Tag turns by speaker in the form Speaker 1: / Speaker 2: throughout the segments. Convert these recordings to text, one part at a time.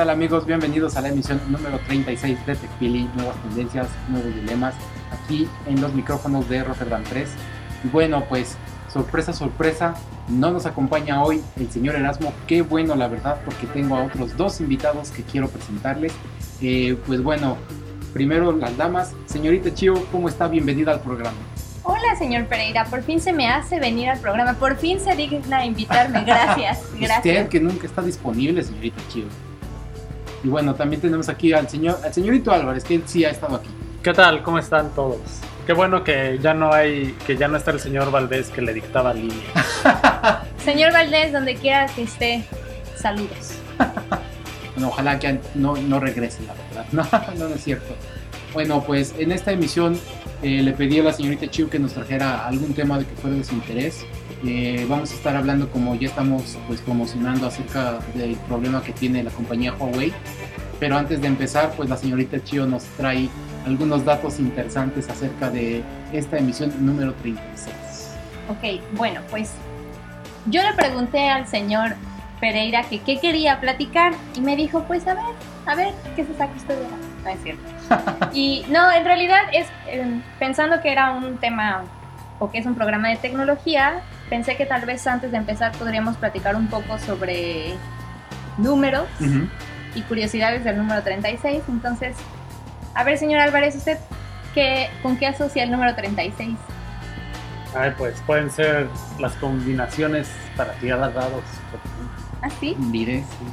Speaker 1: Tal amigos? Bienvenidos a la emisión número 36 de TechPili, nuevas tendencias, nuevos dilemas, aquí en los micrófonos de Rotterdam 3. Y bueno, pues sorpresa, sorpresa, no nos acompaña hoy el señor Erasmo, qué bueno la verdad, porque tengo a otros dos invitados que quiero presentarles. Eh, pues bueno, primero las damas, señorita Chio, ¿cómo está? Bienvenida al programa.
Speaker 2: Hola, señor Pereira. Por fin se me hace venir al programa. Por fin se digna invitarme. Gracias. Gracias.
Speaker 1: Usted que nunca está disponible, señorita Chio. Y bueno, también tenemos aquí al señor, al señorito Álvarez, que él sí ha estado aquí.
Speaker 3: ¿Qué tal? ¿Cómo están todos? Qué bueno que ya no hay, que ya no está el señor Valdés que le dictaba línea.
Speaker 2: Señor Valdés, donde quiera que esté, saludos.
Speaker 1: Bueno, ojalá que no, no regrese, la verdad. No, no, es cierto. Bueno, pues en esta emisión eh, le pedí a la señorita Chiu que nos trajera algún tema de que fuera de su interés. Eh, vamos a estar hablando, como ya estamos pues promocionando acerca del problema que tiene la compañía Huawei. Pero antes de empezar, pues la señorita Chio nos trae algunos datos interesantes acerca de esta emisión número 36.
Speaker 2: Ok, bueno, pues yo le pregunté al señor Pereira que qué quería platicar y me dijo, pues a ver, a ver, ¿qué se saca usted de la... No es cierto. y no, en realidad es eh, pensando que era un tema o que es un programa de tecnología, pensé que tal vez antes de empezar podríamos platicar un poco sobre números y curiosidades del número 36. Entonces, a ver, señor Álvarez, ¿usted qué, con qué asocia el número 36?
Speaker 3: Ay, pues pueden ser las combinaciones para tirar dados.
Speaker 2: ¿Ah, sí?
Speaker 1: Mire, sí.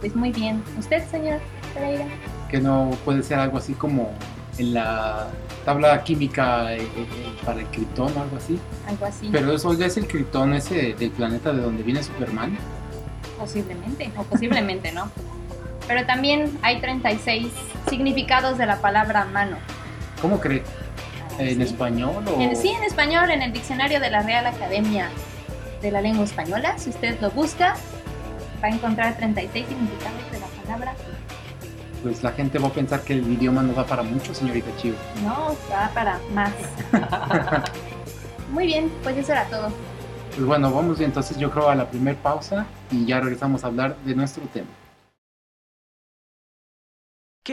Speaker 2: Pues muy bien. ¿Usted, señor Pereira?
Speaker 1: Que no puede ser algo así como en la tabla química eh, eh, para el criptón o algo así.
Speaker 2: Algo así.
Speaker 1: Pero eso es el criptón ese del planeta de donde viene Superman.
Speaker 2: Posiblemente, o posiblemente no. Pero también hay 36 significados de la palabra mano.
Speaker 1: ¿Cómo cree? ¿En
Speaker 2: Sí.
Speaker 1: español o...?
Speaker 2: En- sí, en español, en el diccionario de la Real Academia de la Lengua Española, si usted lo busca, va a encontrar 36 significados de la palabra.
Speaker 1: Pues la gente va a pensar que el idioma no da para mucho, señorita Chivo.
Speaker 2: No, va para más. Muy bien, pues eso era todo.
Speaker 1: Pues bueno, vamos entonces yo creo a la primer pausa y ya regresamos a hablar de nuestro tema.
Speaker 4: To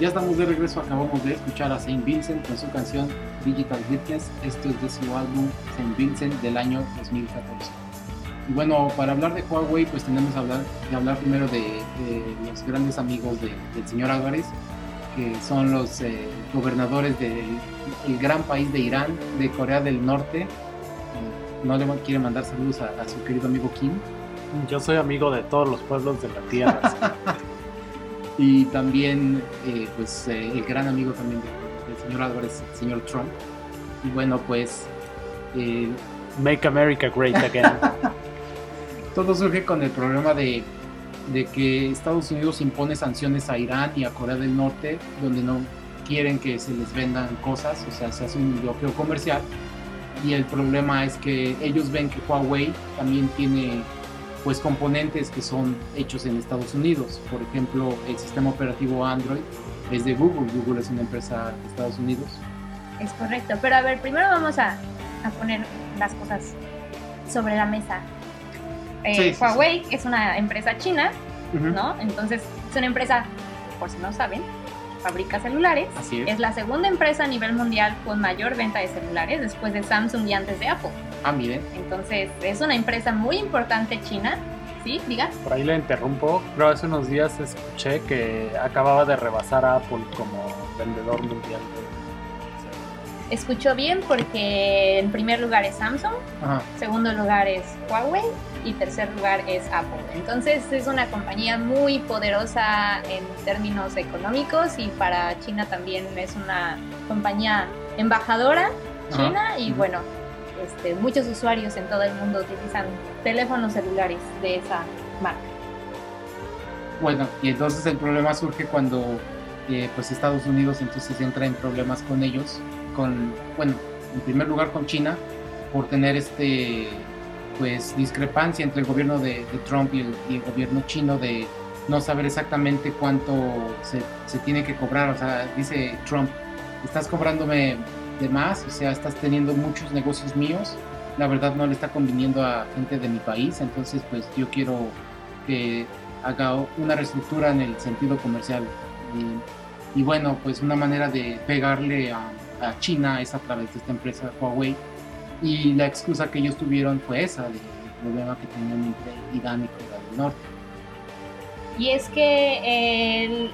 Speaker 1: Ya estamos de regreso, acabamos de escuchar a Saint Vincent con su canción Digital Witness. Esto es de su álbum Saint Vincent del año 2014. Y bueno, para hablar de Huawei, pues tenemos que hablar, de hablar primero de, de los grandes amigos de- del señor Álvarez, que son los eh, gobernadores del el gran país de Irán, de Corea del Norte. Eh, No le quiere mandar saludos a, a su querido amigo Kim.
Speaker 3: Yo soy amigo de todos los pueblos de la tierra.
Speaker 1: y también eh, pues eh, el gran amigo también de- del señor Álvarez, el señor Trump. Y bueno, pues eh,
Speaker 3: Make America Great Again.
Speaker 1: todo surge con el problema de, de que Estados Unidos impone sanciones a Irán y a Corea del Norte, donde no quieren que se les vendan cosas, o sea, se hace un bloqueo comercial. Y el problema es que ellos ven que Huawei también tiene pues componentes que son hechos en Estados Unidos. Por ejemplo, el sistema operativo Android es de Google. Google es una empresa de Estados Unidos.
Speaker 2: Es correcto, pero a ver, primero vamos a, a poner las cosas sobre la mesa. Eh,
Speaker 1: Sí, sí, sí.
Speaker 2: Huawei es una empresa china, ¿no? Entonces, es una empresa, por si no saben, fabrica celulares.
Speaker 1: Así es.
Speaker 2: Es la segunda empresa a nivel mundial con mayor venta de celulares después de Samsung y antes de Apple.
Speaker 1: Ah, miren.
Speaker 2: Entonces, es una empresa muy importante china. ¿Sí? Diga.
Speaker 3: Por ahí le interrumpo. Pero hace unos días escuché que acababa de rebasar a Apple como vendedor mundial de
Speaker 2: Escuchó bien porque en primer lugar es Samsung,
Speaker 1: Ajá.
Speaker 2: segundo lugar es Huawei y tercer lugar es Apple. Entonces es una compañía muy poderosa en términos económicos y para China también es una compañía embajadora
Speaker 1: Ajá.
Speaker 2: china y bueno, este, muchos usuarios en todo el mundo utilizan teléfonos celulares de esa marca.
Speaker 1: Bueno, y entonces el problema surge cuando eh, pues Estados Unidos entonces entra en problemas con ellos, con, bueno, en primer lugar con China, por tener este, pues discrepancia entre el gobierno de, Trump y el, y el gobierno chino de no saber exactamente cuánto se, se tiene que cobrar, o sea, dice Trump, estás cobrándome de más, o sea, estás teniendo muchos negocios míos, la verdad no le está conviniendo a gente de mi país, entonces pues yo quiero que haga una reestructura en el sentido comercial. Y, y bueno, pues una manera de pegarle a, a China es a través de esta empresa Huawei. Y la excusa que ellos tuvieron fue esa, del problema que tenían entre Irán y Corea del Norte.
Speaker 2: Y es que el,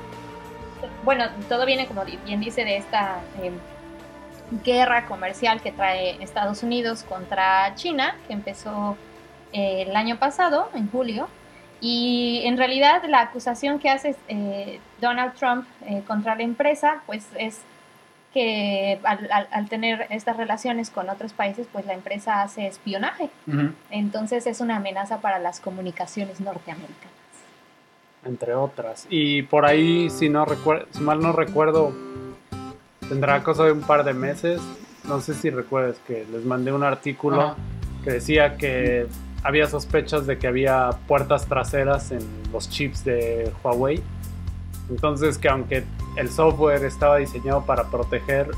Speaker 2: bueno, todo viene como bien dice de esta eh, guerra comercial que trae Estados Unidos contra China, que empezó eh, el año pasado, en julio. Y en realidad la acusación que hace eh, Donald Trump eh, contra la empresa, pues es que al, al- al tener estas relaciones con otros países, pues la empresa hace espionaje. Entonces es una amenaza para las comunicaciones norteamericanas.
Speaker 3: entre otras. Y por ahí, si no recuerdo, si mal no recuerdo, tendrá cosa de un par de meses. No sé si recuerdas que les mandé un artículo
Speaker 1: Ajá.
Speaker 3: que decía que había sospechas de que había puertas traseras en los chips de Huawei. Entonces que aunque el software estaba diseñado para proteger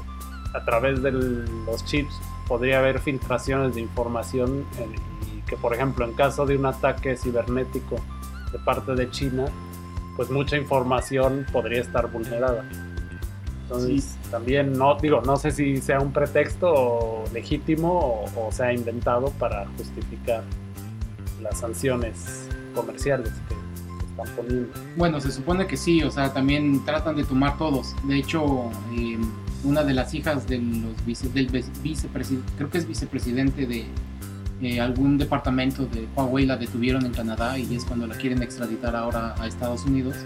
Speaker 3: a través de los chips, podría haber filtraciones de información y que por ejemplo en caso de un ataque cibernético de parte de China, pues mucha información podría estar vulnerada. Entonces también no digo, no sé si sea un pretexto legítimo o, o sea inventado para justificar las sanciones comerciales que están poniendo.
Speaker 1: Bueno, se supone que sí, o sea, también tratan de tomar todos. De hecho, eh, una de las hijas de los vice, del vicepresidente, creo que es vicepresidente de eh, algún departamento de Huawei, la detuvieron en Canadá y es cuando la quieren extraditar ahora a Estados Unidos.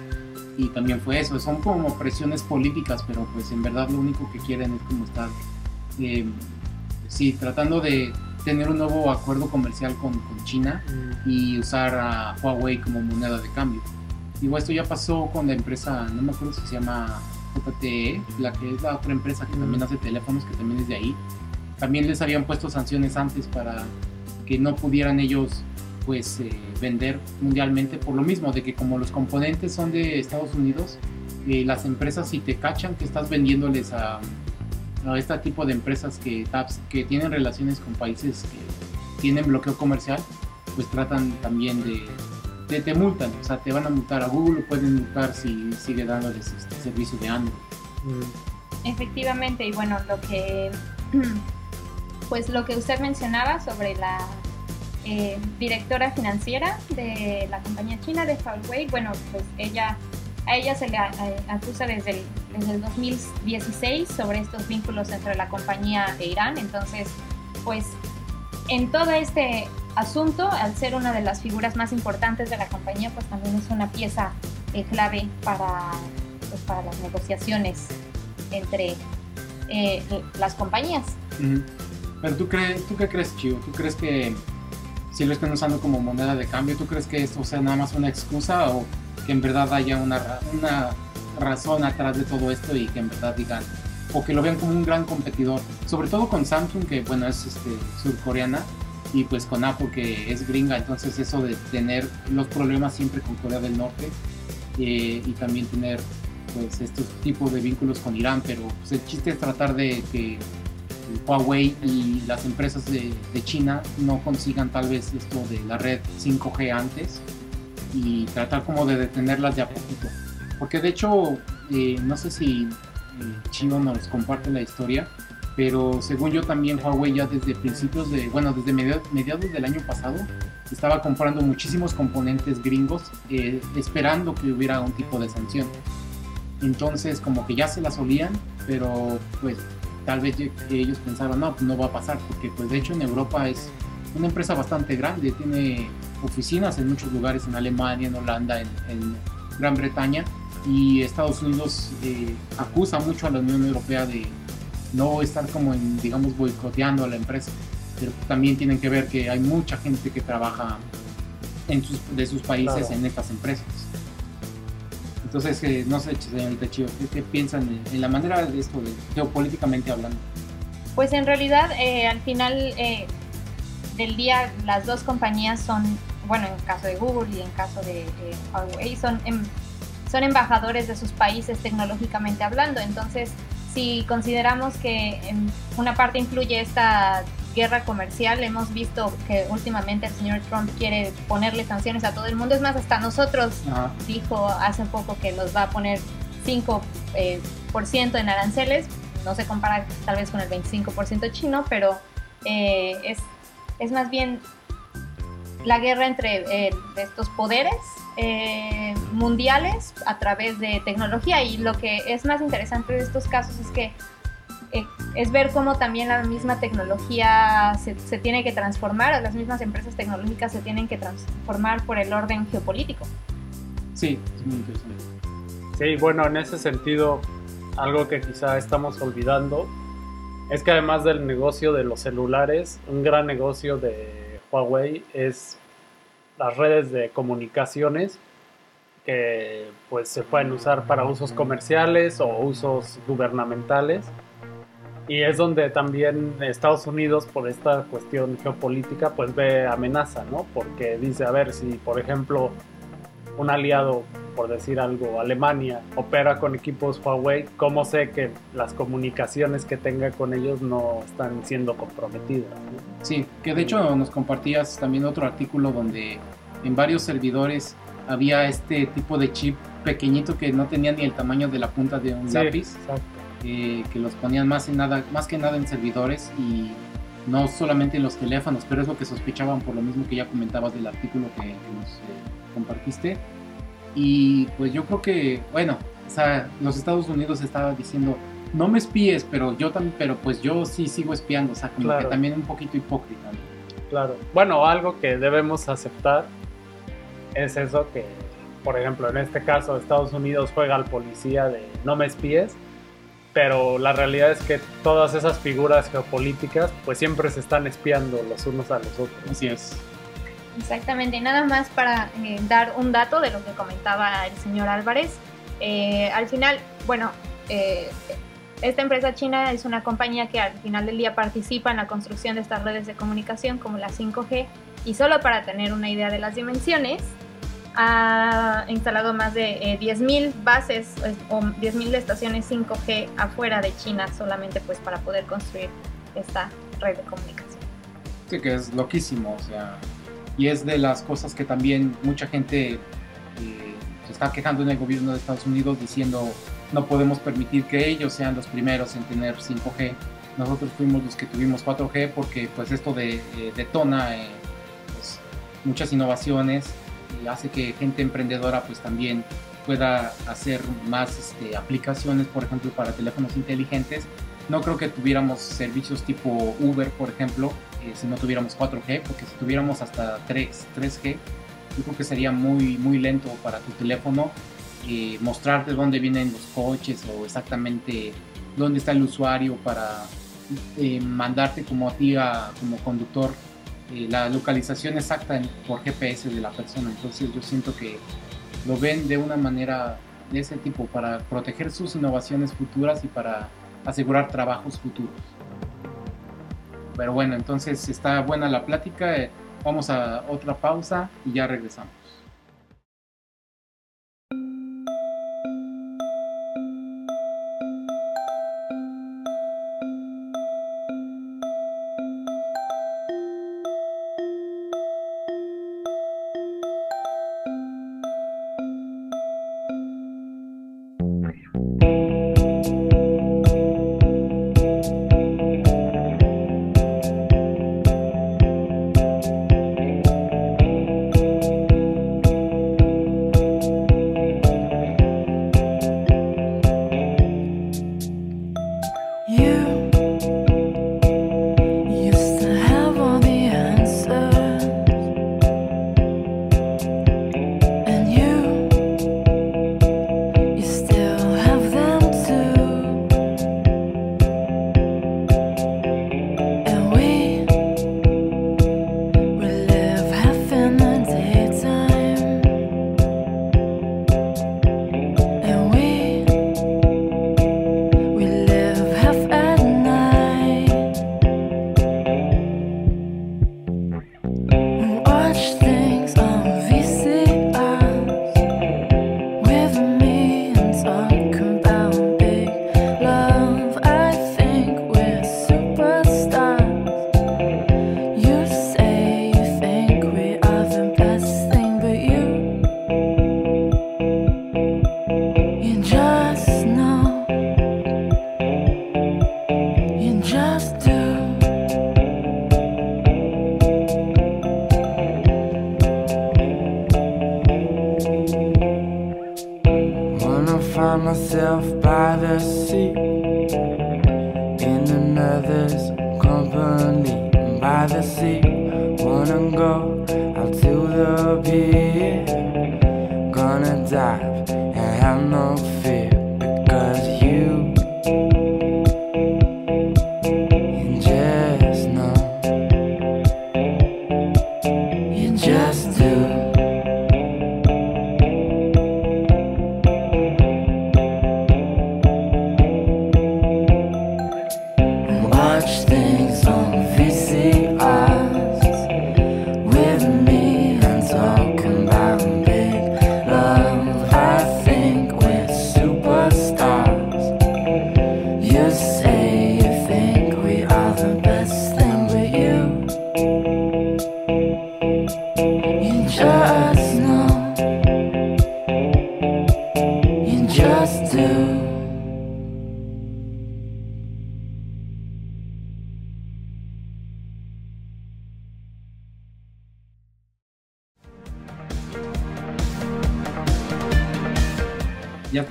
Speaker 1: Y también fue eso, son como presiones políticas, pero pues en verdad lo único que quieren es como estar, eh, sí, tratando de tener un nuevo acuerdo comercial con, con China y usar a Huawei como moneda de cambio. Digo, esto ya pasó con la empresa, no me acuerdo si se llama JTE, la que es la otra empresa que también hace teléfonos, que también es de ahí. También les habían puesto sanciones antes para que no pudieran ellos pues eh, vender mundialmente por lo mismo, de que como los componentes son de Estados Unidos, eh, las empresas si te cachan que estás vendiéndoles a, a este tipo de empresas que, que tienen relaciones con países que tienen bloqueo comercial, pues tratan también de, te, te multan, o sea, te van a multar a Google, pueden multar si sigue dándoles este servicio de Android.
Speaker 3: Mm,
Speaker 2: Efectivamente, y bueno, lo que pues lo que usted mencionaba sobre la eh, directora financiera de la compañía china de Huawei, bueno, pues ella a ella se le a- a- acusa desde el, desde el 2016 sobre estos vínculos entre la compañía e Irán, entonces pues en todo este asunto, al ser una de las figuras más importantes de la compañía, pues también es una pieza eh, clave para, pues, para las negociaciones entre eh, las compañías.
Speaker 1: Pero tú crees, ¿tú qué crees, Chivo? ¿Tú crees que si lo están usando como moneda de cambio, tú crees que esto sea nada más una excusa o que en verdad haya una, una razón atrás de todo esto y que en verdad digan o que lo vean como un gran competidor, sobre todo con Samsung que bueno es este, surcoreana y pues con Apple que es gringa, entonces eso de tener los problemas siempre con Corea del Norte eh, y también tener pues estos tipos de vínculos con Irán, pero pues, el chiste es tratar de que Huawei y las empresas de, China no consigan tal vez esto de la red 5G antes y tratar como de detenerlas de a poquito. Porque de hecho, eh, no sé si eh, Chino nos comparte la historia, pero según yo también Huawei ya desde principios de, bueno, desde media- mediados del año pasado estaba comprando muchísimos componentes gringos eh, esperando que hubiera un tipo de sanción. Entonces como que ya se las olían, pero pues tal vez ellos pensaron, no, pues no va a pasar, porque pues de hecho en Europa es una empresa bastante grande, tiene oficinas en muchos lugares, en Alemania, en Holanda, en, en Gran Bretaña, y Estados Unidos eh, acusa mucho a la Unión Europea de no estar como en, digamos, boicoteando a la empresa, pero también tienen que ver que hay mucha gente que trabaja en sus, de sus países
Speaker 3: Claro.
Speaker 1: en estas empresas. Entonces, eh, no sé, señorita Chío, ¿qué, piensan en, la manera de esto, de, geopolíticamente hablando?
Speaker 2: Pues en realidad, eh, al final eh, del día, las dos compañías son, bueno, en caso de Google y en caso de Huawei, son, em- son embajadores de sus países tecnológicamente hablando. Entonces, si consideramos que en una parte influye esta guerra comercial, hemos visto que últimamente el señor Trump quiere ponerle sanciones a todo el mundo. Es más, hasta nosotros
Speaker 1: Ajá.
Speaker 2: dijo hace poco que nos va a poner 5% eh, por ciento en aranceles. No se compara tal vez con el 25% chino, pero eh, es, es más bien la guerra entre eh, estos poderes eh, mundiales a través de tecnología. Y lo que es más interesante de estos casos es que eh, es ver cómo también la misma tecnología se, tiene que transformar, las mismas empresas tecnológicas se tienen que transformar por el orden geopolítico.
Speaker 1: Sí, es muy.
Speaker 3: Sí, bueno, en ese sentido, algo que quizá estamos olvidando es que además del negocio de los celulares, un gran negocio de Huawei es las redes de comunicaciones que pues se pueden usar para usos comerciales o usos gubernamentales. Y es donde también Estados Unidos, por esta cuestión geopolítica, pues ve amenaza, ¿no? Porque dice, a ver, si por ejemplo un aliado, por decir algo, Alemania, opera con equipos Huawei, ¿cómo sé que las comunicaciones que tenga con ellos no están siendo comprometidas? ¿no?
Speaker 1: Sí, que de hecho nos compartías también otro artículo donde en varios servidores había este tipo de chip pequeñito que no tenía ni el tamaño de la punta de un
Speaker 3: Sí,
Speaker 1: lápiz,
Speaker 3: exacto.
Speaker 1: Eh, que los ponían más, en nada, más que nada en servidores y no solamente en los teléfonos, pero es lo que sospechaban por lo mismo que ya comentabas del artículo que, que nos eh, compartiste. Y pues yo creo que, bueno, o sea, los Estados Unidos estaba diciendo, no me espíes, pero yo también, pero pues yo sí sigo espiando, o sea, como
Speaker 3: Claro.
Speaker 1: que también un poquito hipócrita. ¿no?
Speaker 3: Claro. Bueno, algo que debemos aceptar es eso que, por ejemplo, en este caso Estados Unidos juega al policía de no me espíes, pero la realidad es que todas esas figuras geopolíticas pues siempre se están espiando los unos a los otros.
Speaker 1: Así es.
Speaker 2: Exactamente, y nada más para eh, dar un dato de lo que comentaba el señor Álvarez. Eh, al final, bueno, eh, esta empresa china es una compañía que al final del día participa en la construcción de estas redes de comunicación como la 5G y solo para tener una idea de las dimensiones, ha instalado más de eh, 10.000 bases o 10.000 estaciones 5G afuera de China solamente pues para poder construir esta red de comunicación.
Speaker 1: Sí, que es loquísimo, o sea. y es de las cosas que también mucha gente eh, se está quejando en el gobierno de Estados Unidos diciendo no podemos permitir que ellos sean los primeros en tener 5G. Nosotros fuimos los que tuvimos 4G porque pues esto de, eh, detona eh, pues, muchas innovaciones hace que gente emprendedora pues también pueda hacer más este, aplicaciones, por ejemplo, para teléfonos inteligentes. No creo que tuviéramos servicios tipo Uber, por ejemplo, eh, si no tuviéramos 4G, porque si tuviéramos hasta 3, 3G, yo creo que sería muy, muy lento para tu teléfono eh, mostrarte dónde vienen los coches o exactamente dónde está el usuario para eh, mandarte como a ti, a- como conductor, eh, la localización exacta por GPS de la persona. Entonces yo siento que lo ven de una manera de ese tipo para proteger sus innovaciones futuras y para asegurar trabajos futuros. Pero bueno, entonces está buena la plática. eh, Vamos a otra pausa y ya regresamos.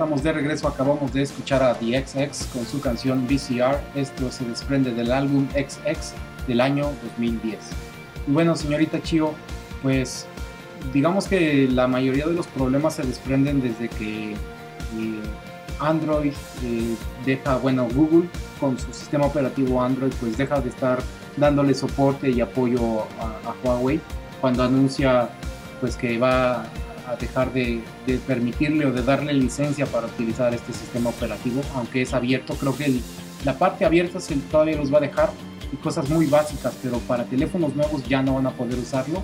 Speaker 1: Estamos de regreso, acabamos de escuchar a The XX con su canción VCR. Esto se desprende del álbum XX del año 2010. Y bueno, señorita Chio, pues digamos que la mayoría de los problemas se desprenden desde que eh, Android eh, deja, bueno, Google con su sistema operativo Android, pues deja de estar dándole soporte y apoyo a, a Huawei cuando anuncia pues que va a dejar de, de permitirle o de darle licencia para utilizar este sistema operativo, aunque es abierto. Creo que el- la parte abierta se, todavía los va a dejar y cosas muy básicas, pero para teléfonos nuevos ya no van a poder usarlo,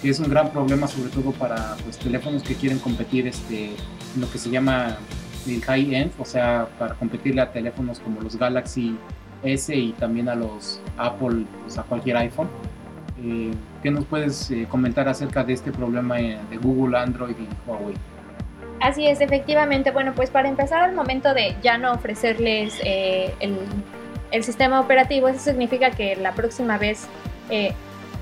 Speaker 1: que es un gran problema sobre todo para pues, teléfonos que quieren competir este, en lo que se llama el high-end, o sea, para competirle a teléfonos como los Galaxy S y también a los Apple, pues, a cualquier iPhone. ¿Qué nos puedes eh, comentar acerca de este problema eh, de Google, Android y Huawei?
Speaker 2: Así es, efectivamente. Bueno, pues para empezar al momento de ya no ofrecerles eh, el, el sistema operativo, eso significa que la próxima vez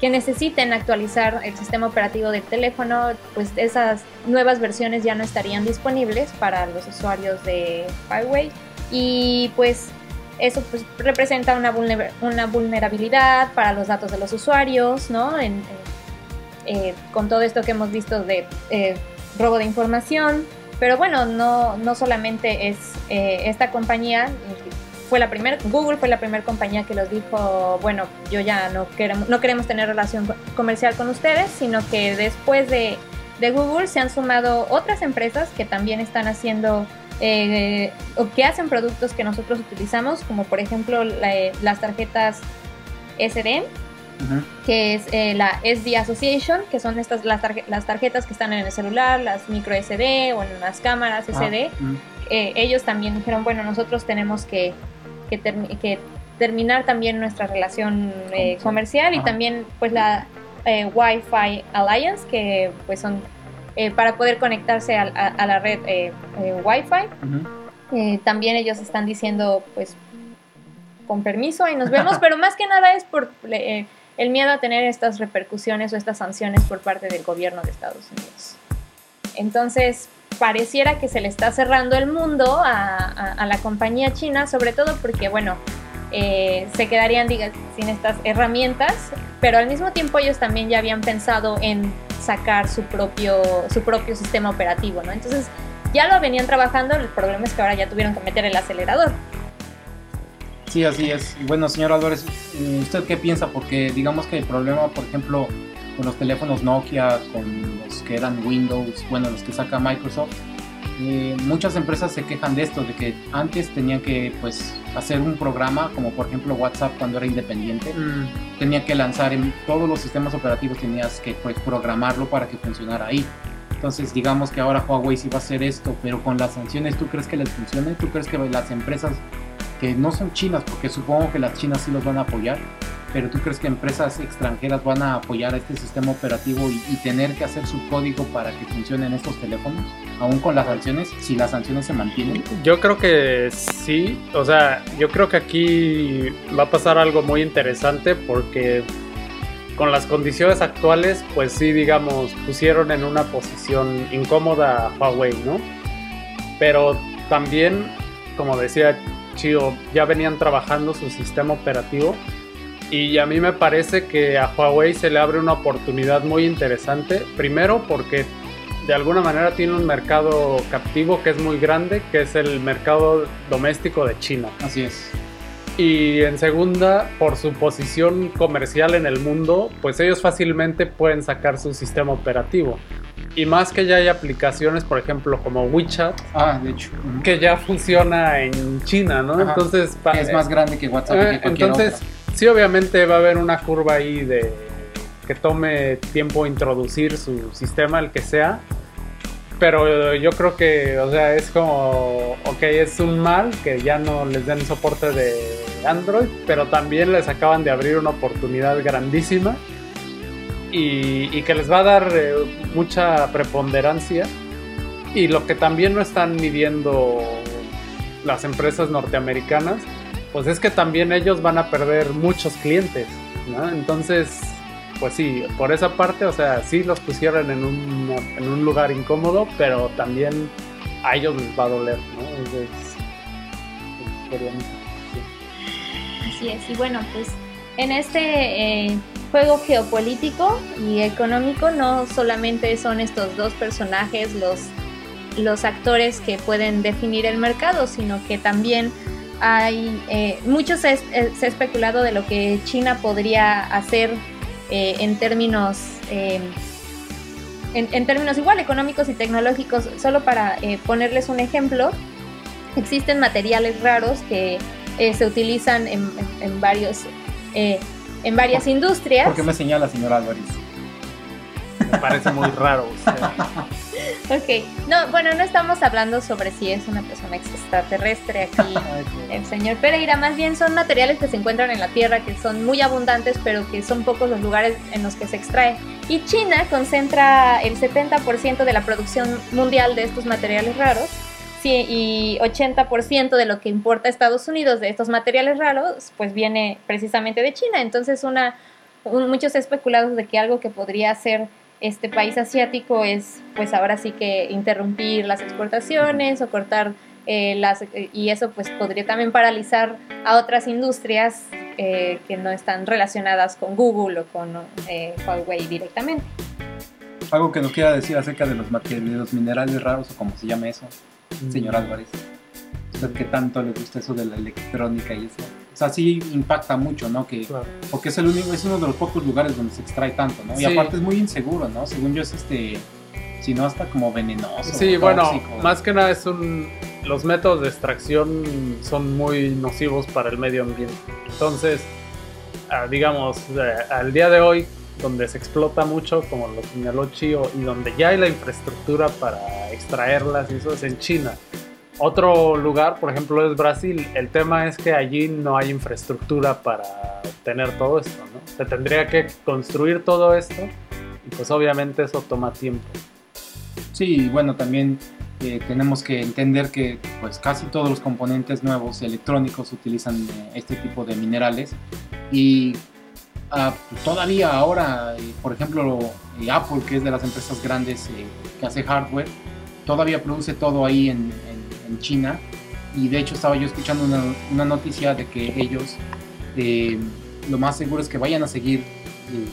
Speaker 2: que necesiten actualizar el sistema operativo del teléfono, pues esas nuevas versiones ya no estarían disponibles para los usuarios de Huawei y pues eso pues representa una, vulner- una vulnerabilidad para los datos de los usuarios, ¿no? En- eh, con todo esto que hemos visto de eh, robo de información, pero bueno, no, no solamente es eh, esta compañía, fue la primera, Google fue la primera compañía que los dijo, bueno, yo ya no queremos, no queremos tener relación co- comercial con ustedes, sino que después de, de Google se han sumado otras empresas que también están haciendo eh, o que hacen productos que nosotros utilizamos, como por ejemplo la- eh, las tarjetas SD,
Speaker 1: Ujú.
Speaker 2: que es eh, la SD Association, que son estas las, tarje- las tarjetas que están en el celular, las micro SD o en las cámaras SD.
Speaker 1: Ah, mm.
Speaker 2: Eh, ellos también dijeron, bueno, nosotros tenemos que, que, termi- que terminar también nuestra relación eh, comercial y
Speaker 1: Ajá.
Speaker 2: también pues la eh, Wi-Fi Alliance, que pues son eh, para poder conectarse a, a- a la red eh, eh, Wi-Fi. Eh, también ellos están diciendo, pues, con permiso, ahí nos vemos, pero más que nada es por el miedo a tener estas repercusiones o estas sanciones por parte del gobierno de Estados Unidos. Entonces, pareciera que se le está cerrando el mundo a, a- a la compañía china, sobre todo porque, bueno, eh, se quedarían diga, sin estas herramientas, pero al mismo tiempo ellos también ya habían pensado en sacar su propio, su propio sistema operativo, ¿no? Entonces, ya lo venían trabajando, el problema es que ahora ya tuvieron que meter el acelerador.
Speaker 1: Sí, así es. Bueno, señor Álvarez, eh, ¿usted qué piensa? Porque digamos que el problema, por ejemplo, con los teléfonos Nokia, con los que eran Windows, bueno, los que saca Microsoft, eh, muchas empresas se quejan de esto, de que antes tenían que pues hacer un programa, como por ejemplo WhatsApp cuando era independiente, tenía que lanzar en todos los sistemas operativos, tenías que pues programarlo para que funcionara ahí. Entonces, digamos que ahora Huawei sí va a hacer esto, pero con las sanciones, ¿tú crees que les funcione? ¿Tú crees que las empresas que no son chinas, porque supongo que las chinas sí los van a apoyar, pero tú crees que empresas extranjeras van a apoyar este sistema operativo y, y tener que hacer su código para que funcionen estos teléfonos, aún con las sanciones, si las sanciones se mantienen?
Speaker 3: Yo creo que sí, o sea, yo creo que aquí va a pasar algo muy interesante porque con las condiciones actuales, pues sí, digamos, pusieron en una posición incómoda a Huawei, ¿no? Pero también, como decía Chio, ya venían trabajando su sistema operativo y a mí me parece que a Huawei se le abre una oportunidad muy interesante, primero porque de alguna manera tiene un mercado captivo que es muy grande, que es el mercado doméstico de China.
Speaker 1: Así es.
Speaker 3: Y en segunda, por su posición comercial en el mundo, pues ellos fácilmente pueden sacar su sistema operativo. Y más que ya hay aplicaciones, por ejemplo, como WeChat,
Speaker 1: Ah, de hecho.
Speaker 3: que ya funciona en China, ¿no?
Speaker 1: Ajá.
Speaker 3: Entonces,
Speaker 1: es más grande que WhatsApp
Speaker 3: eh,
Speaker 1: que cualquier
Speaker 3: entonces,
Speaker 1: otra.
Speaker 3: Sí, obviamente va a haber una curva ahí de que tome tiempo introducir su sistema, el que sea. Pero yo creo que, o sea, es como, ok, es un mal que ya no les den soporte de Android, pero también les acaban de abrir una oportunidad grandísima y, que les va a dar eh, mucha preponderancia. Y lo que también no están midiendo las empresas norteamericanas, pues es que también ellos van a perder muchos clientes, ¿no? Entonces, pues sí, por esa parte, o sea, sí los pusieron en un, en un lugar incómodo, pero también a ellos les va a doler, ¿no? Sí.
Speaker 2: Así es, y bueno, pues en este eh, juego geopolítico y económico no solamente son estos dos personajes los, los actores que pueden definir el mercado, sino que también hay eh, mucho se, eh, se ha especulado de lo que China podría hacer eh, en términos eh, en, en términos igual económicos y tecnológicos. Solo para eh, ponerles un ejemplo, existen materiales raros que eh, se utilizan en, en- en varios eh, en varias industrias.
Speaker 1: ¿Por qué me señala, señor Álvarez?
Speaker 3: Me parece muy raro. o sea.
Speaker 2: Ok, no, bueno, no estamos hablando sobre si es una persona extraterrestre aquí. El señor Pereira, más bien son materiales que se encuentran en la Tierra, que son muy abundantes, pero que son pocos los lugares en los que se extrae. Y China concentra el 70% de la producción mundial de estos materiales raros. Sí, y 80% de lo que importa Estados Unidos de estos materiales raros, pues viene precisamente de China. Entonces, una, un- muchos especulados de que algo que podría ser este país asiático es, pues ahora sí que interrumpir las exportaciones o cortar eh, las eh, y eso pues podría también paralizar a otras industrias eh, que no están relacionadas con Google o con eh, Huawei directamente.
Speaker 1: Algo que nos quiera decir acerca de los, los minerales raros o como se llama eso, señor Álvarez. ¿Usted qué tanto le gusta eso de la electrónica y eso? O sea, sí impacta mucho, ¿no? Que,
Speaker 3: Claro.
Speaker 1: porque es el único, es uno de los pocos lugares donde se extrae tanto, ¿no? Y aparte es muy inseguro, ¿no? Según yo es este, si no hasta como venenoso.
Speaker 3: Sí, bueno,
Speaker 1: tóxico.
Speaker 3: más que nada es un... Los métodos de extracción son muy nocivos para el medio ambiente. Entonces, ah, digamos, eh, al día de hoy, donde se explota mucho, como lo señaló Chio, y donde ya hay la infraestructura para extraerlas, y eso es en China. Otro lugar, por ejemplo, es Brasil. El tema es que allí no hay infraestructura para obtener todo esto, ¿no? Se tendría que construir todo esto, y pues obviamente eso toma tiempo.
Speaker 1: Sí, bueno, también eh, tenemos que entender que pues casi todos los componentes nuevos electrónicos utilizan eh, este tipo de minerales y ah, todavía ahora, eh, por ejemplo, eh, Apple, que es de las empresas grandes eh, que hace hardware, todavía produce todo ahí en, en- China y de hecho estaba yo escuchando una, noticia de que ellos eh, lo más seguro es que vayan a seguir eh,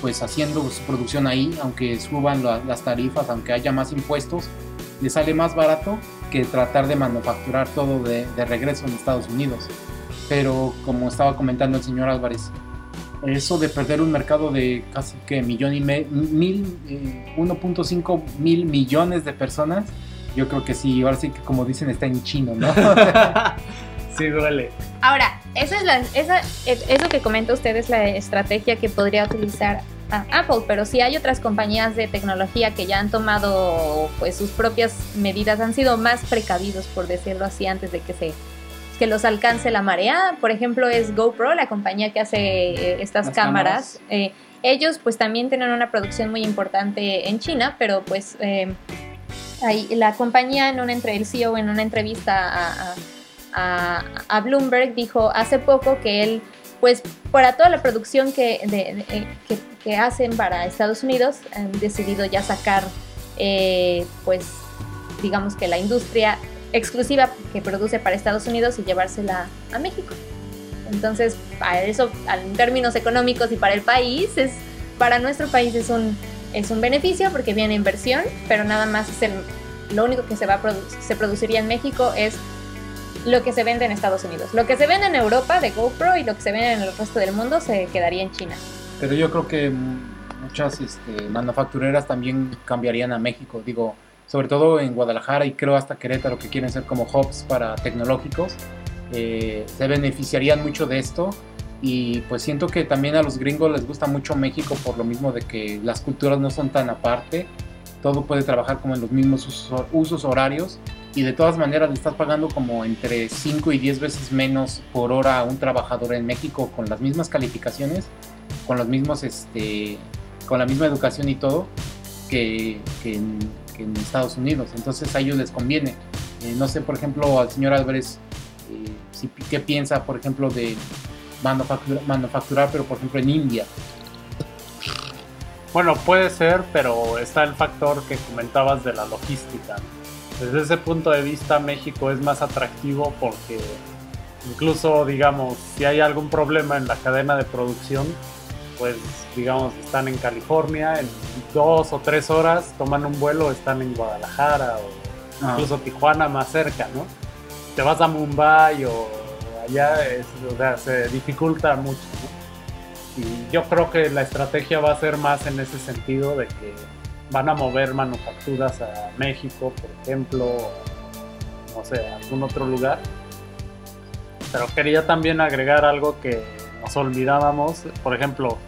Speaker 1: pues haciendo su producción ahí, aunque suban la- las tarifas, aunque haya más impuestos, les sale más barato que tratar de manufacturar todo de, regreso en Estados Unidos. Pero como estaba comentando el señor Álvarez, eso de perder un mercado de casi que millón y mil, eh, 1.5 mil millones de personas, yo creo que sí, ahora sí que como dicen está en chino, ¿no?
Speaker 3: sí duele.
Speaker 2: Ahora, esa es la, esa, es- eso que comenta usted es la estrategia que podría utilizar a Apple, pero sí hay otras compañías de tecnología que ya han tomado pues sus propias medidas, han sido más precavidos por decirlo así antes de que se que los alcance la marea. Por ejemplo, es GoPro, la compañía que hace eh, estas
Speaker 1: Las
Speaker 2: cámaras.
Speaker 1: cámaras.
Speaker 2: Eh, ellos pues también tienen una producción muy importante en China, pero pues eh, la compañía en una entre el CEO en una entrevista a- Bloomberg dijo hace poco que él, pues para toda la producción que, eh, que hacen para Estados Unidos, han decidido ya sacar, eh, pues digamos que la industria exclusiva que produce para Estados Unidos y llevársela a México. Entonces, para eso, en términos económicos y para el país, es, para nuestro país es un, es un beneficio porque viene inversión, pero nada más es el, lo único que se, va se produciría en México es lo que se vende en Estados Unidos. Lo que se vende en Europa de GoPro y lo que se vende en el resto del mundo se quedaría en China.
Speaker 1: Pero yo creo que muchas este, manufactureras también cambiarían a México, digo, sobre todo en Guadalajara y creo hasta Querétaro que quieren ser como hubs para tecnológicos, eh, se beneficiarían mucho de esto y pues siento que también a los gringos les gusta mucho México por lo mismo de que las culturas no son tan aparte, todo puede trabajar como en los mismos usos, horarios y de todas maneras le estás pagando como entre 5 y 10 veces menos por hora a un trabajador en México con las mismas calificaciones con los mismos, este, con la misma educación y todo que, que en, que en Estados Unidos. Entonces a ellos les conviene. Eh, no sé, por ejemplo, al señor Álvarez, eh, si, ¿qué piensa, por ejemplo, de manufacturar, manufacturar, pero por ejemplo en India?
Speaker 3: Bueno, puede ser, pero está el factor que comentabas de la logística. Desde ese punto de vista, México es más atractivo porque incluso, digamos, si hay algún problema en la cadena de producción, pues, digamos, están en California, en dos o tres horas toman un vuelo, están en Guadalajara o
Speaker 1: Ah,
Speaker 3: incluso Tijuana más cerca, ¿no? Te vas a Mumbai o allá, es- o sea, se dificulta mucho, ¿no? Y yo creo que la estrategia va a ser más en ese sentido de que van a mover manufacturas a México, por ejemplo, no sé, a algún otro lugar. Pero quería también agregar algo que nos olvidábamos, por ejemplo,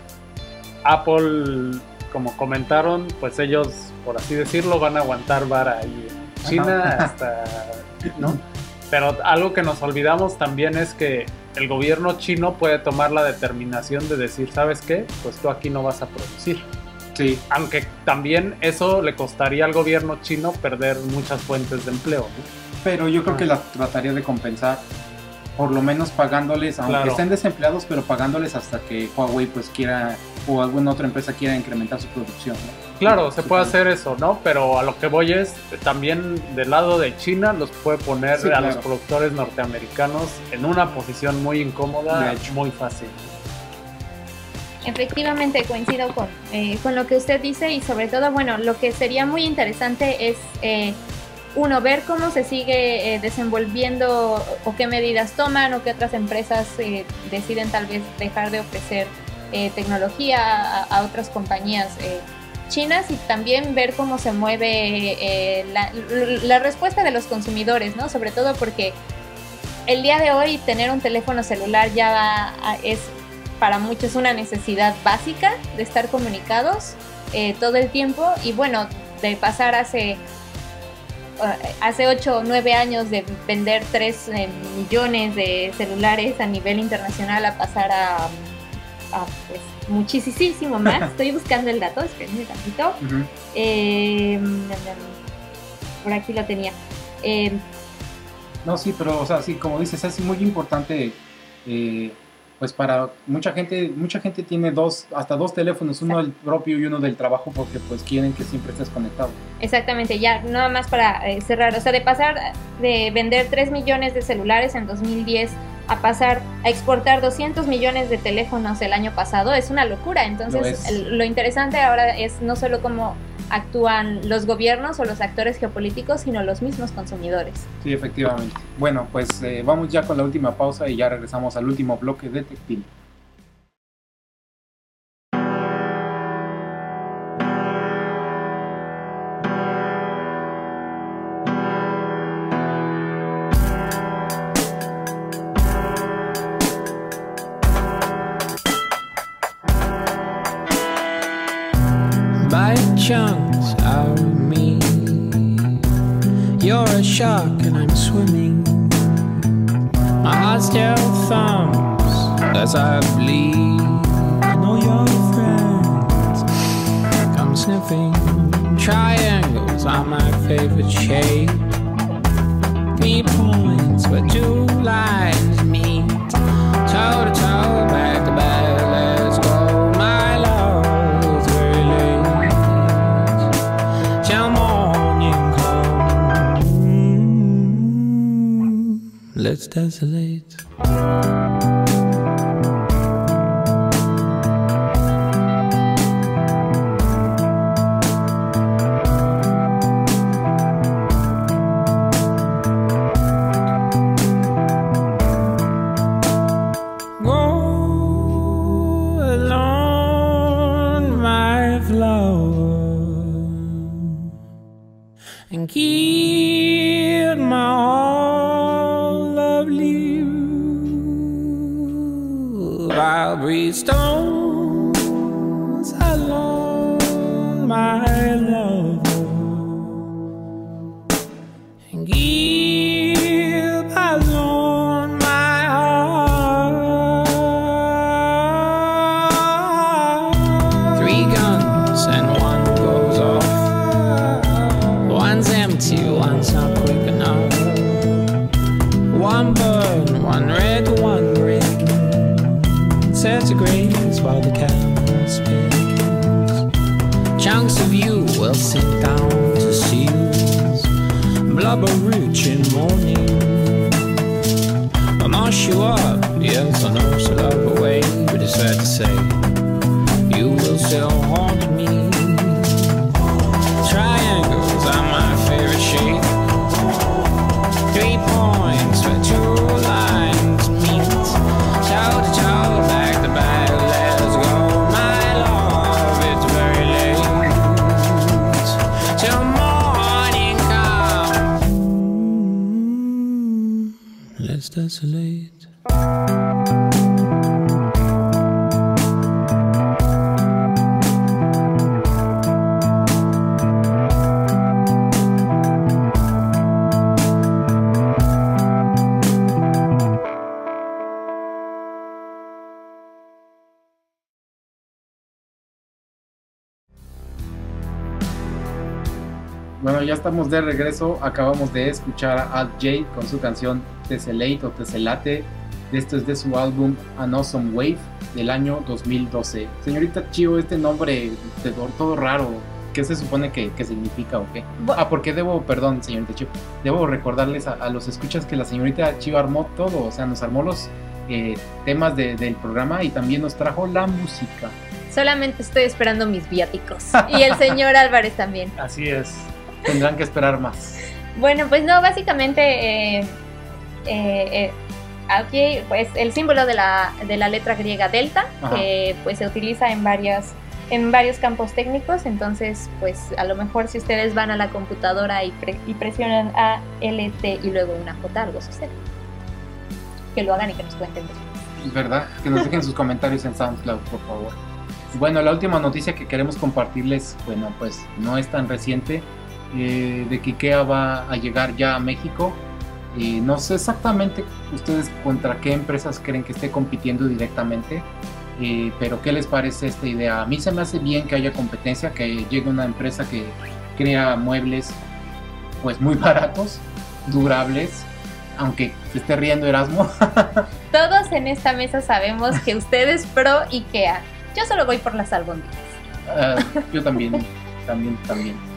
Speaker 3: Apple como comentaron, pues ellos, por así decirlo, van a aguantar vara ahí en China hasta, ¿no? Pero algo que nos olvidamos también es que el gobierno chino puede tomar la determinación de decir, ¿sabes qué? Pues tú aquí no vas a producir.
Speaker 1: Sí,
Speaker 3: Aunque también eso le costaría al gobierno chino perder muchas fuentes de empleo. ¿no?
Speaker 1: pero yo creo
Speaker 3: Ah.
Speaker 1: que la trataría de compensar, por lo menos pagándoles, aunque
Speaker 3: Claro.
Speaker 1: estén desempleados, pero pagándoles hasta que Huawei pues quiera o alguna otra empresa quiera incrementar su producción. ¿no?
Speaker 3: Claro, se puede hacer eso, ¿no? Pero a lo que voy es, también del lado de China los puede poner
Speaker 1: Sí,
Speaker 3: a los productores norteamericanos en una posición muy incómoda, muy fácil.
Speaker 2: Efectivamente coincido con, eh, con lo que usted dice y sobre todo, bueno, lo que sería muy interesante es, eh, uno, ver cómo se sigue eh, desenvolviendo o qué medidas toman o qué otras empresas eh, deciden tal vez dejar de ofrecer eh, tecnología a, otras compañías chinas y también ver cómo se mueve la, la respuesta de los consumidores, ¿no? Sobre todo porque el día de hoy tener un teléfono celular ya va a- es para muchos una necesidad básica de estar comunicados todo el tiempo y bueno, de pasar hace, hace 8 o 9 años de vender 3 millones de celulares a nivel internacional a pasar a, a, pues, muchísimo más. Estoy buscando el dato, espérenme un tantito. Eh, por aquí lo tenía. Eh,
Speaker 1: No, sí, pero, o sea, sí, como dices, es muy importante, eh, pues para mucha gente, mucha gente tiene dos, hasta dos teléfonos, uno del propio y uno del trabajo, porque pues quieren que siempre estés conectado.
Speaker 2: Exactamente, ya nada más para eh, cerrar, o sea, de pasar de vender 3 millones de celulares en 2010 a pasar a exportar 200 millones de teléfonos el año pasado es una locura.
Speaker 1: Lo
Speaker 2: Entonces,
Speaker 1: es.
Speaker 2: el- lo interesante ahora es no solo cómo actúan los gobiernos o los actores geopolíticos, sino los mismos consumidores.
Speaker 1: Sí, efectivamente. Bueno, pues eh, vamos ya con la última pausa y ya regresamos al último bloque de Tectil.
Speaker 5: A shark and I'm swimming. My heart still thumps as I bleed. I know your friends come sniffing. Triangles are my favorite shape. Three points where two lines meet. Toe to toe, back, desolate.
Speaker 1: Estamos de regreso. Acabamos de escuchar a Alt J con su canción Tessellate o Tessellate. Esto es de su álbum An Awesome Wave del año 2012. Señorita Chio, este nombre de todo raro, ¿qué se supone que, que significa o qué? Ah, porque debo, perdón, señorita Chio, debo recordarles a, a los escuchas que la señorita Chio armó todo, o sea, nos armó los eh, temas de- del programa y también nos trajo la música.
Speaker 2: Solamente estoy esperando mis viáticos. Y el señor Álvarez también.
Speaker 3: Así es.
Speaker 1: Tendrán que esperar más.
Speaker 2: Bueno, pues no, básicamente eh, eh, eh, aquí pues el símbolo de la, de la letra griega delta,
Speaker 1: Ajá.
Speaker 2: que pues se utiliza en varias en varios campos técnicos, entonces pues a lo mejor si ustedes van a la computadora y, pre- y presionan A, L, T y luego una J, algo sucede. Que lo hagan y que nos cuenten.
Speaker 1: ¿Verdad? Que nos dejen sus comentarios en SoundCloud, por favor. Bueno, la última noticia que queremos compartirles, bueno, pues no es tan reciente, eh, de que IKEA va a llegar ya a México. Eh, no sé exactamente ustedes contra qué empresas creen que esté compitiendo directamente, eh, pero ¿qué les parece esta idea? A mí se me hace bien que haya competencia, que llegue una empresa que crea muebles pues muy baratos, durables, aunque se esté riendo Erasmo.
Speaker 2: Todos en esta mesa sabemos que usted es pro IKEA. Yo solo voy por las albóndigas.
Speaker 1: Ah, yo también, también, también.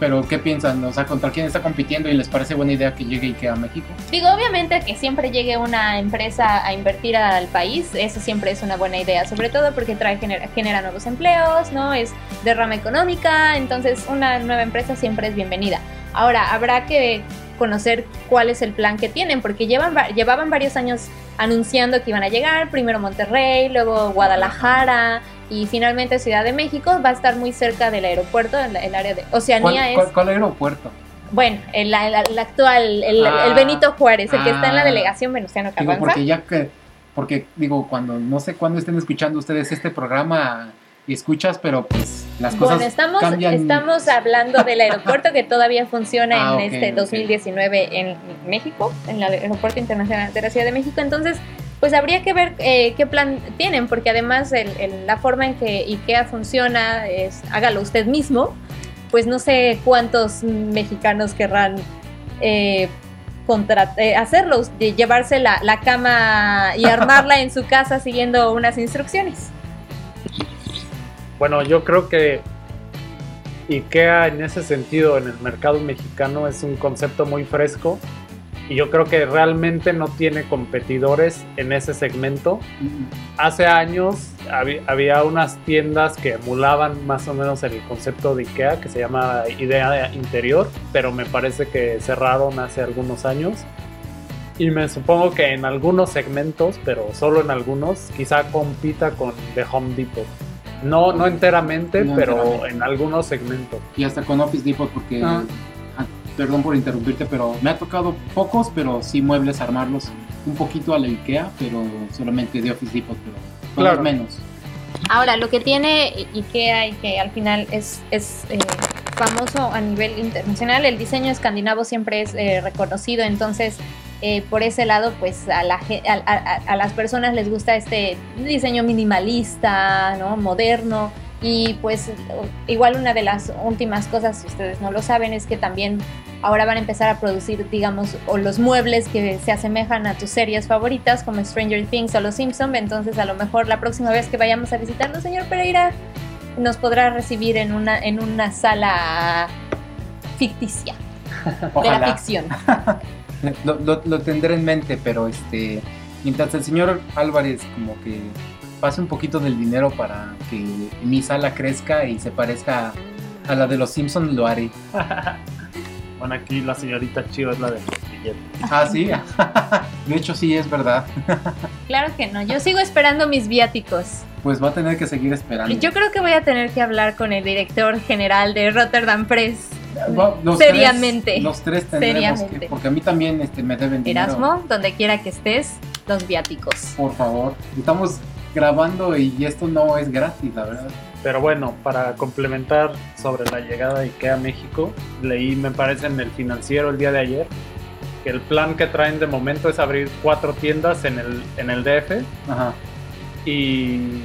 Speaker 1: Pero, ¿qué piensan? O sea, ¿contra quién está compitiendo y les parece buena idea que llegue IKEA a México?
Speaker 2: Digo, obviamente que siempre llegue una empresa a invertir al país, eso siempre es una buena idea, sobre todo porque trae genera, genera nuevos empleos, ¿no? Es derrama económica, entonces una nueva empresa siempre es bienvenida. Ahora, habrá que conocer cuál es el plan que tienen, porque llevan, va- llevaban varios años anunciando que iban a llegar, primero Monterrey, luego Guadalajara y finalmente Ciudad de México, va a estar muy cerca del aeropuerto, en la- el área de
Speaker 1: ¿Cuál,
Speaker 2: Oceanía es...
Speaker 1: cuál- cuál aeropuerto?
Speaker 2: Bueno, el, el- el actual, el,
Speaker 1: Ah.
Speaker 2: el Benito Juárez, el que está en la
Speaker 1: Ah.
Speaker 2: delegación Venustiano
Speaker 1: Digo,
Speaker 2: Carranza.
Speaker 1: porque ya que, porque digo, cuando, no sé cuándo estén escuchando ustedes este programa y escuchas, pero pues las cosas
Speaker 2: Bueno, estamos,
Speaker 1: cambian.
Speaker 2: estamos hablando del aeropuerto que todavía funciona
Speaker 1: Ah,
Speaker 2: en
Speaker 1: ok,
Speaker 2: este
Speaker 1: ok.
Speaker 2: 2019 en México, en el Aeropuerto Internacional de la Ciudad de México. Entonces, pues habría que ver eh, qué plan tienen, porque además el- el- la forma en que IKEA funciona es hágalo usted mismo. Pues no sé cuántos mexicanos querrán eh, eh, hacerlo, llevarse la, la cama y armarla en su casa siguiendo unas instrucciones.
Speaker 3: Bueno, yo creo que IKEA en ese sentido en el mercado mexicano es un concepto muy fresco y yo creo que realmente no tiene competidores en ese segmento. Hace años había, unas tiendas que emulaban más o menos el concepto de IKEA que se llama Idea Interior, pero me parece que cerraron hace algunos años. Y me supongo que en algunos segmentos, pero solo en algunos, quizá compita con The Home Depot. No, no enteramente,
Speaker 1: No
Speaker 3: pero
Speaker 1: enteramente.
Speaker 3: en algunos segmentos.
Speaker 1: Y hasta con Office Depot, porque,
Speaker 3: Ah.
Speaker 1: Perdón por interrumpirte, pero me ha tocado pocos, pero sí muebles armarlos un poquito a la IKEA, pero solamente de Office Depot, pero todos
Speaker 3: Claro.
Speaker 1: menos.
Speaker 2: Ahora, lo que tiene IKEA y que al final es, es eh, famoso a nivel internacional, el diseño escandinavo siempre es eh, reconocido, entonces eh, por ese lado, pues a, la, a- a las personas les gusta este diseño minimalista, ¿no? moderno. Y pues igual una de las últimas cosas, si ustedes no lo saben, es que también ahora van a empezar a producir, digamos, o los muebles que se asemejan a tus series favoritas, como Stranger Things o Los Simpson. Entonces, a lo mejor la próxima vez que vayamos a visitarlo, señor Pereira, nos podrá recibir en una, en una sala ficticia, de la ficción.
Speaker 1: Lo, lo- lo tendré en mente, pero este mientras el señor Álvarez como que pase un poquito del dinero para que mi sala crezca y se parezca a la de los Simpsons, lo haré.
Speaker 3: Bueno, aquí la señorita Chio es la de los billetes.
Speaker 1: Ah, sí. De hecho, sí, es verdad.
Speaker 2: Claro que no, yo sigo esperando mis viáticos.
Speaker 1: Pues va a tener que seguir esperando.
Speaker 2: Yo creo que voy a tener que hablar con el director general de Rotterdam Press.
Speaker 1: Los
Speaker 2: seriamente.
Speaker 1: tres- los tres tendremos
Speaker 2: Seriamente.
Speaker 1: que, porque a mí también este, me deben dinero.
Speaker 2: Erasmo, donde quiera que estés, los viáticos.
Speaker 1: Por favor. Estamos grabando y esto no es gratis, la verdad.
Speaker 3: Pero bueno, para complementar sobre la llegada de IKEA a México, leí, me parece, en el financiero el día de ayer, que el plan que traen de momento es abrir cuatro tiendas en el, en el DF
Speaker 1: Ajá.
Speaker 3: y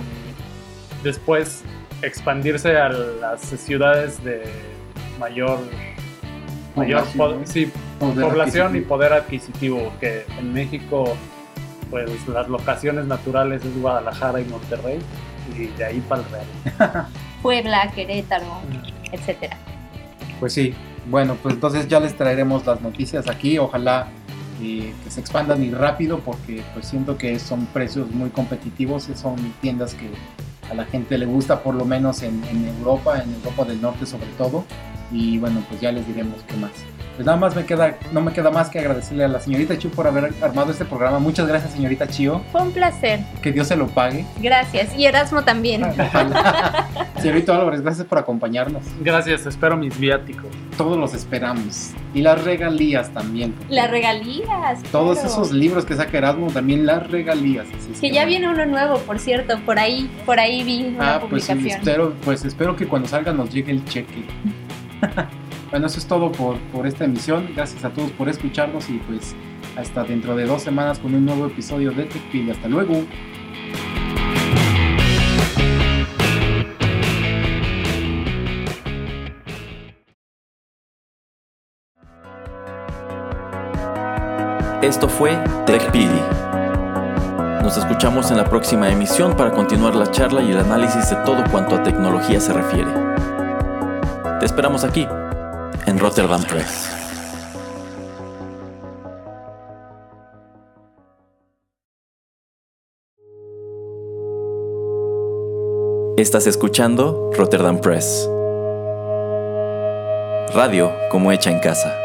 Speaker 3: después expandirse a las ciudades de mayor mayor
Speaker 1: Población,
Speaker 3: po- sí,
Speaker 1: Poder
Speaker 3: población y poder adquisitivo, que en México, pues las locaciones naturales es Guadalajara y Monterrey, y de ahí para el Real.
Speaker 2: Puebla, Querétaro, etcétera.
Speaker 1: Pues sí, bueno, pues entonces ya les traeremos las noticias aquí, ojalá eh, que se expandan y rápido porque pues siento que son precios muy competitivos, son tiendas que a la gente le gusta por lo menos en, en Europa, en Europa del Norte sobre todo, y bueno, pues ya les diremos qué más. Pues nada más me queda, no me queda más que agradecerle a la señorita Chiu por haber armado este programa. Muchas gracias señorita Chio,
Speaker 2: Fue un placer.
Speaker 1: que Dios se lo pague.
Speaker 2: Gracias. Y Erasmo también.
Speaker 1: Ojalá. Señorita Álvarez, gracias por acompañarnos.
Speaker 3: Gracias, espero mis viáticos.
Speaker 1: Todos los esperamos. Y las regalías también.
Speaker 2: Las regalías.
Speaker 1: Todos
Speaker 2: claro.
Speaker 1: esos libros que saca Erasmo, también las regalías. así es
Speaker 2: Que ya viene uno nuevo, por cierto, por ahí, por ahí vi una
Speaker 1: Ah, pues sí,
Speaker 2: publicación.
Speaker 1: espero, pues espero que cuando salga nos llegue el cheque. bueno, eso es todo por, por esta emisión. Gracias a todos por escucharnos y pues hasta dentro de dos semanas con un nuevo episodio de TechPil. Hasta luego.
Speaker 6: Esto fue TechPili. Nos escuchamos en la próxima emisión para continuar la charla y el análisis de todo cuanto a tecnología se refiere. Te esperamos aquí, en Rotterdam Press. Estás escuchando Rotterdam Press. Radio como hecha en casa.